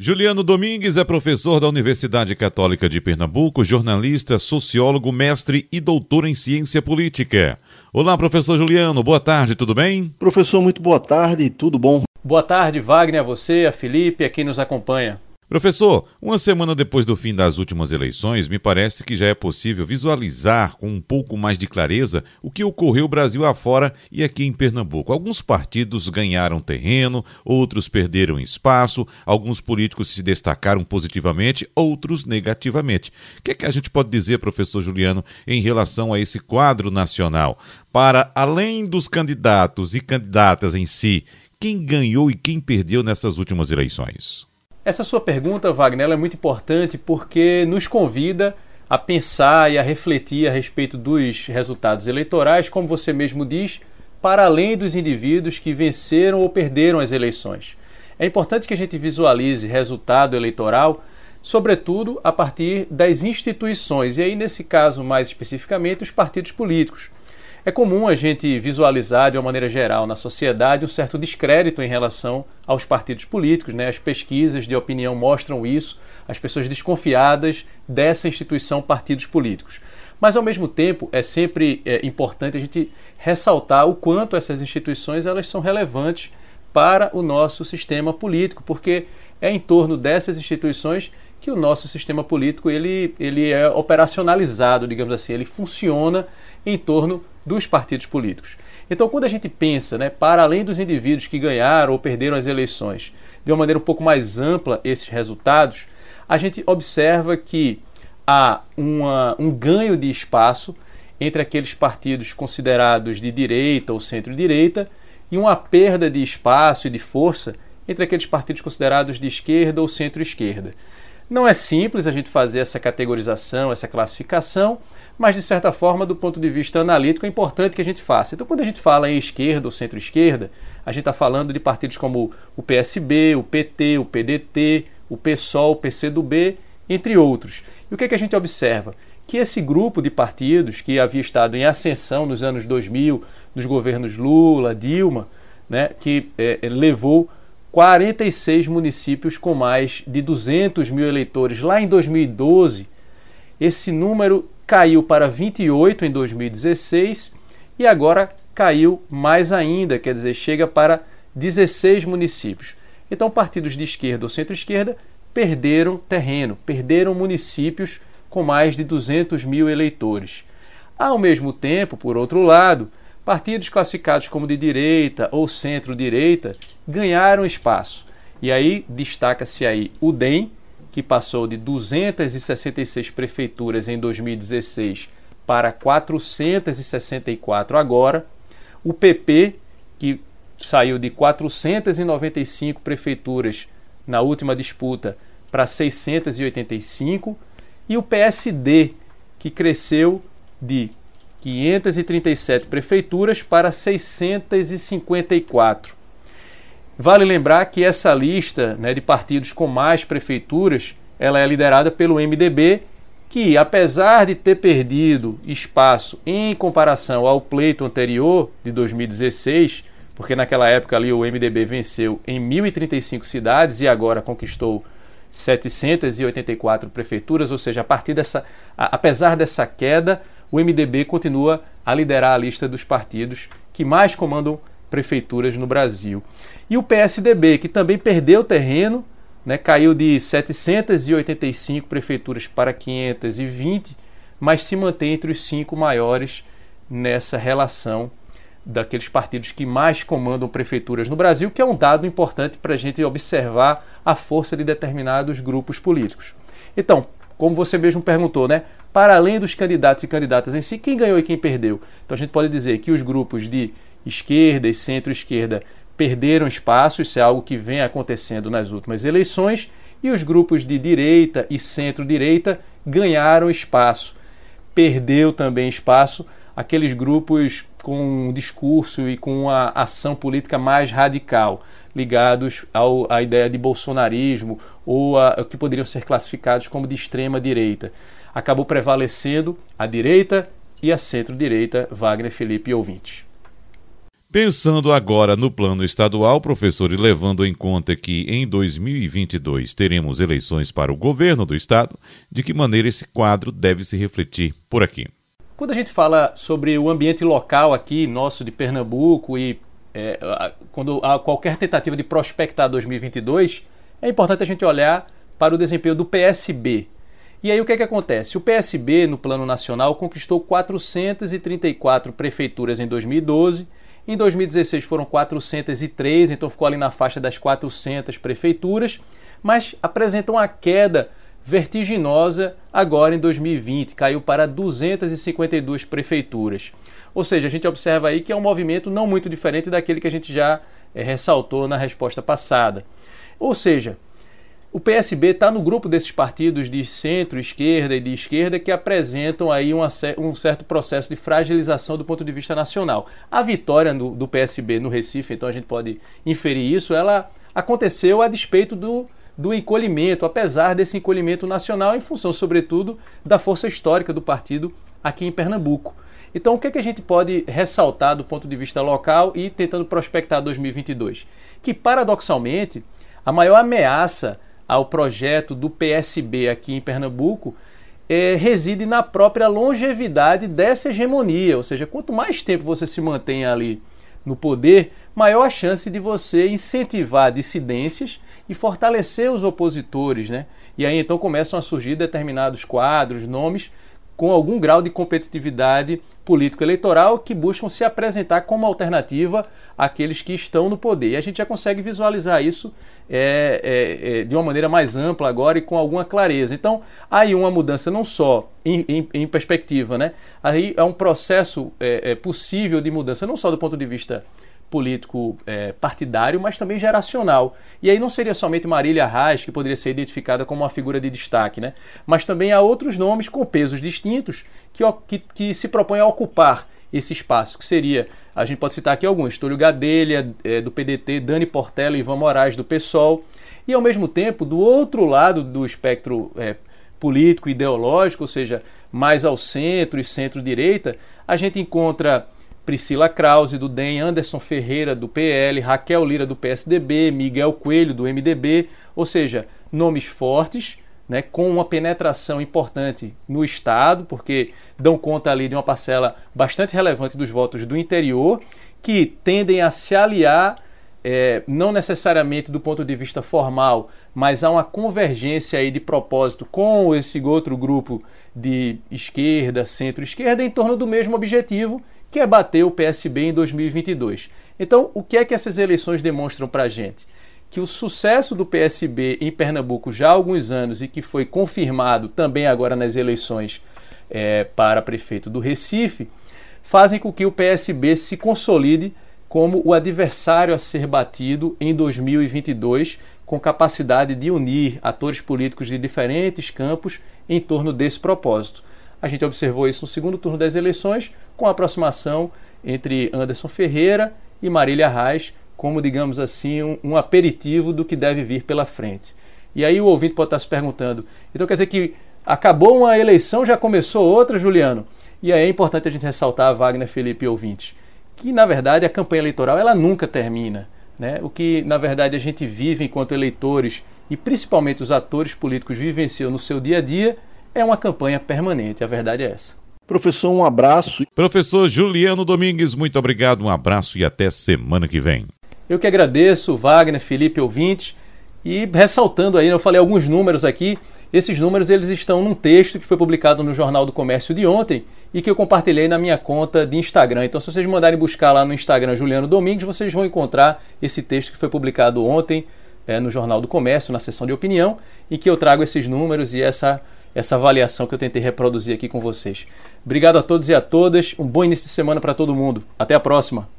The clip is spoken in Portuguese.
Juliano Domingues é professor da Universidade Católica de Pernambuco, jornalista, sociólogo, mestre e doutor em ciência política. Olá, professor Juliano, boa tarde, tudo bem? Professor, muito boa tarde, tudo bom? Boa tarde, Wagner, a você, a Felipe, a quem nos acompanha. Professor, uma semana depois do fim das últimas eleições, me parece que já é possível visualizar com um pouco mais de clareza o que ocorreu Brasil afora e aqui em Pernambuco. Alguns partidos ganharam terreno, outros perderam espaço, alguns políticos se destacaram positivamente, outros negativamente. O que é que a gente pode dizer, professor Juliano, em relação a esse quadro nacional? Para além dos candidatos e candidatas em si, quem ganhou e quem perdeu nessas últimas eleições? Essa sua pergunta, Wagner, é muito importante porque nos convida a pensar e a refletir a respeito dos resultados eleitorais, como você mesmo diz, para além dos indivíduos que venceram ou perderam as eleições. É importante que a gente visualize resultado eleitoral, sobretudo a partir das instituições, e aí, nesse caso, mais especificamente, os partidos políticos. É comum a gente visualizar de uma maneira geral na sociedade um certo descrédito em relação aos partidos políticos, né? As pesquisas de opinião mostram isso, as pessoas desconfiadas dessa instituição partidos políticos. Mas ao mesmo tempo é sempre é, importante a gente ressaltar o quanto essas instituições elas são relevantes para o nosso sistema político, porque é em torno dessas instituições que o nosso sistema político ele, ele é operacionalizado, digamos assim, ele funciona em torno dos partidos políticos. Então, quando a gente pensa, né, para além dos indivíduos que ganharam ou perderam as eleições, de uma maneira um pouco mais ampla esses resultados, a gente observa que há uma, um ganho de espaço entre aqueles partidos considerados de direita ou centro-direita e uma perda de espaço e de força entre aqueles partidos considerados de esquerda ou centro-esquerda. Não é simples a gente fazer essa categorização, essa classificação, mas de certa forma, do ponto de vista analítico, é importante que a gente faça. Então, quando a gente fala em esquerda ou centro-esquerda, a gente está falando de partidos como o PSB, o PT, o PDT, o PSOL, o PCdoB, entre outros. E o que, é que a gente observa? Que esse grupo de partidos que havia estado em ascensão nos anos 2000, nos governos Lula, Dilma, né, que é, levou 46 municípios com mais de 200 mil eleitores lá em 2012, esse número caiu para 28 em 2016 e agora caiu mais ainda, quer dizer, chega para 16 municípios. Então, partidos de esquerda ou centro-esquerda perderam terreno, perderam municípios com mais de 200 mil eleitores. Ao mesmo tempo, por outro lado, partidos classificados como de direita ou centro-direita ganharam espaço. E aí destaca-se aí o DEM, que passou de 266 prefeituras em 2016 para 464 agora, o PP, que saiu de 495 prefeituras na última disputa para 685, e o PSD, que cresceu de 537 prefeituras para 654. Vale lembrar que essa lista né, de partidos com mais prefeituras ela é liderada pelo MDB, que apesar de ter perdido espaço em comparação ao pleito anterior de 2016, porque naquela época ali o MDB venceu em 1035 cidades e agora conquistou 784 prefeituras, ou seja, a partir dessa, apesar dessa queda, o MDB continua a liderar a lista dos partidos que mais comandam prefeituras no Brasil. E o PSDB, que também perdeu terreno, né, caiu de 785 prefeituras para 520, mas se mantém entre os cinco maiores nessa relação daqueles partidos que mais comandam prefeituras no Brasil, que é um dado importante para a gente observar a força de determinados grupos políticos. Então, como você mesmo perguntou, né? Para além dos candidatos e candidatas em si, quem ganhou e quem perdeu? Então a gente pode dizer que os grupos de esquerda e centro-esquerda perderam espaço, isso é algo que vem acontecendo nas últimas eleições, e os grupos de direita e centro-direita ganharam espaço. Perdeu também espaço aqueles grupos com um discurso e com uma ação política mais radical, ligados ao, à ideia de bolsonarismo ou a, que poderiam ser classificados como de extrema direita. Acabou prevalecendo a direita e a centro-direita, Wagner Felipe e ouvintes. Pensando agora no plano estadual, professor, e levando em conta que em 2022 teremos eleições para o governo do estado, de que maneira esse quadro deve se refletir por aqui? Quando a gente fala sobre o ambiente local aqui, nosso de Pernambuco, e é, quando há qualquer tentativa de prospectar 2022, é importante a gente olhar para o desempenho do PSB. E aí o que, é que acontece? O PSB, no plano nacional, conquistou 434 prefeituras em 2012 em 2016 foram 403, então ficou ali na faixa das 400 prefeituras, mas apresentam uma queda vertiginosa agora em 2020, caiu para 252 prefeituras. Ou seja, a gente observa aí que é um movimento não muito diferente daquele que a gente já é, ressaltou na resposta passada. Ou seja, o PSB está no grupo desses partidos de centro-esquerda e de esquerda que apresentam aí uma, um certo processo de fragilização do ponto de vista nacional. A vitória do, do PSB no Recife, então a gente pode inferir isso, ela aconteceu a despeito do, do encolhimento, apesar desse encolhimento nacional, em função, sobretudo, da força histórica do partido aqui em Pernambuco. Então, o que, é que a gente pode ressaltar do ponto de vista local e tentando prospectar 2022? Que, paradoxalmente, a maior ameaça ao projeto do PSB aqui em Pernambuco é, reside na própria longevidade dessa hegemonia. Ou seja, quanto mais tempo você se mantém ali no poder, maior a chance de você incentivar dissidências e fortalecer os opositores. Né? E aí então começam a surgir determinados quadros, nomes com algum grau de competitividade político-eleitoral que buscam se apresentar como alternativa àqueles que estão no poder. E a gente já consegue visualizar isso é, é, é, de uma maneira mais ampla agora e com alguma clareza. Então, aí uma mudança não só em, em, em perspectiva, né? Aí é um processo é, é, possível de mudança, não só do ponto de vista político é, partidário, mas também geracional. E aí não seria somente Marília Reis, que poderia ser identificada como uma figura de destaque, né? mas também há outros nomes com pesos distintos que, que, que se propõem a ocupar esse espaço, que seria, a gente pode citar aqui alguns, Túlio Gadelha, é, do PDT, Dani Portela e Ivan Moraes, do PSOL, e ao mesmo tempo, do outro lado do espectro é, político, ideológico, ou seja, mais ao centro e centro-direita, a gente encontra Priscila Krause, do DEM, Anderson Ferreira, do PL, Raquel Lira, do PSDB, Miguel Coelho, do MDB, ou seja, nomes fortes, né, com uma penetração importante no Estado, porque dão conta ali de uma parcela bastante relevante dos votos do interior, que tendem a se aliar, é, não necessariamente do ponto de vista formal, mas há uma convergência aí de propósito com esse outro grupo de esquerda, centro-esquerda, em torno do mesmo objetivo, que é bater o PSB em 2022. Então, o que é que essas eleições demonstram para a gente? Que o sucesso do PSB em Pernambuco já há alguns anos e que foi confirmado também agora nas eleições é, para prefeito do Recife, fazem com que o PSB se consolide como o adversário a ser batido em 2022, com capacidade de unir atores políticos de diferentes campos em torno desse propósito. A gente observou isso no segundo turno das eleições, com a aproximação entre Anderson Ferreira e Marília Reis, como, digamos assim, um, um, aperitivo do que deve vir pela frente. E aí o ouvinte pode estar se perguntando: então quer dizer que acabou uma eleição, já começou outra, Juliano? E aí é importante a gente ressaltar, Wagner, Felipe e ouvintes, que na verdade a campanha eleitoral ela nunca termina. Né? O que na verdade a gente vive enquanto eleitores e principalmente os atores políticos vivenciam no seu dia a dia é uma campanha permanente, a verdade é essa. Professor, um abraço. Professor Juliano Domingues, muito obrigado, um abraço e até semana que vem. Eu que agradeço, Wagner, Felipe, ouvintes, e ressaltando aí, eu falei alguns números aqui, esses números eles estão num texto que foi publicado no Jornal do Comércio de ontem e que eu compartilhei na minha conta de Instagram. Então, se vocês mandarem buscar lá no Instagram Juliano Domingues, vocês vão encontrar esse texto que foi publicado ontem é, no Jornal do Comércio, na seção de opinião, e que eu trago esses números e essa essa avaliação que eu tentei reproduzir aqui com vocês. Obrigado a todos e a todas. Um bom início de semana para todo mundo. Até a próxima.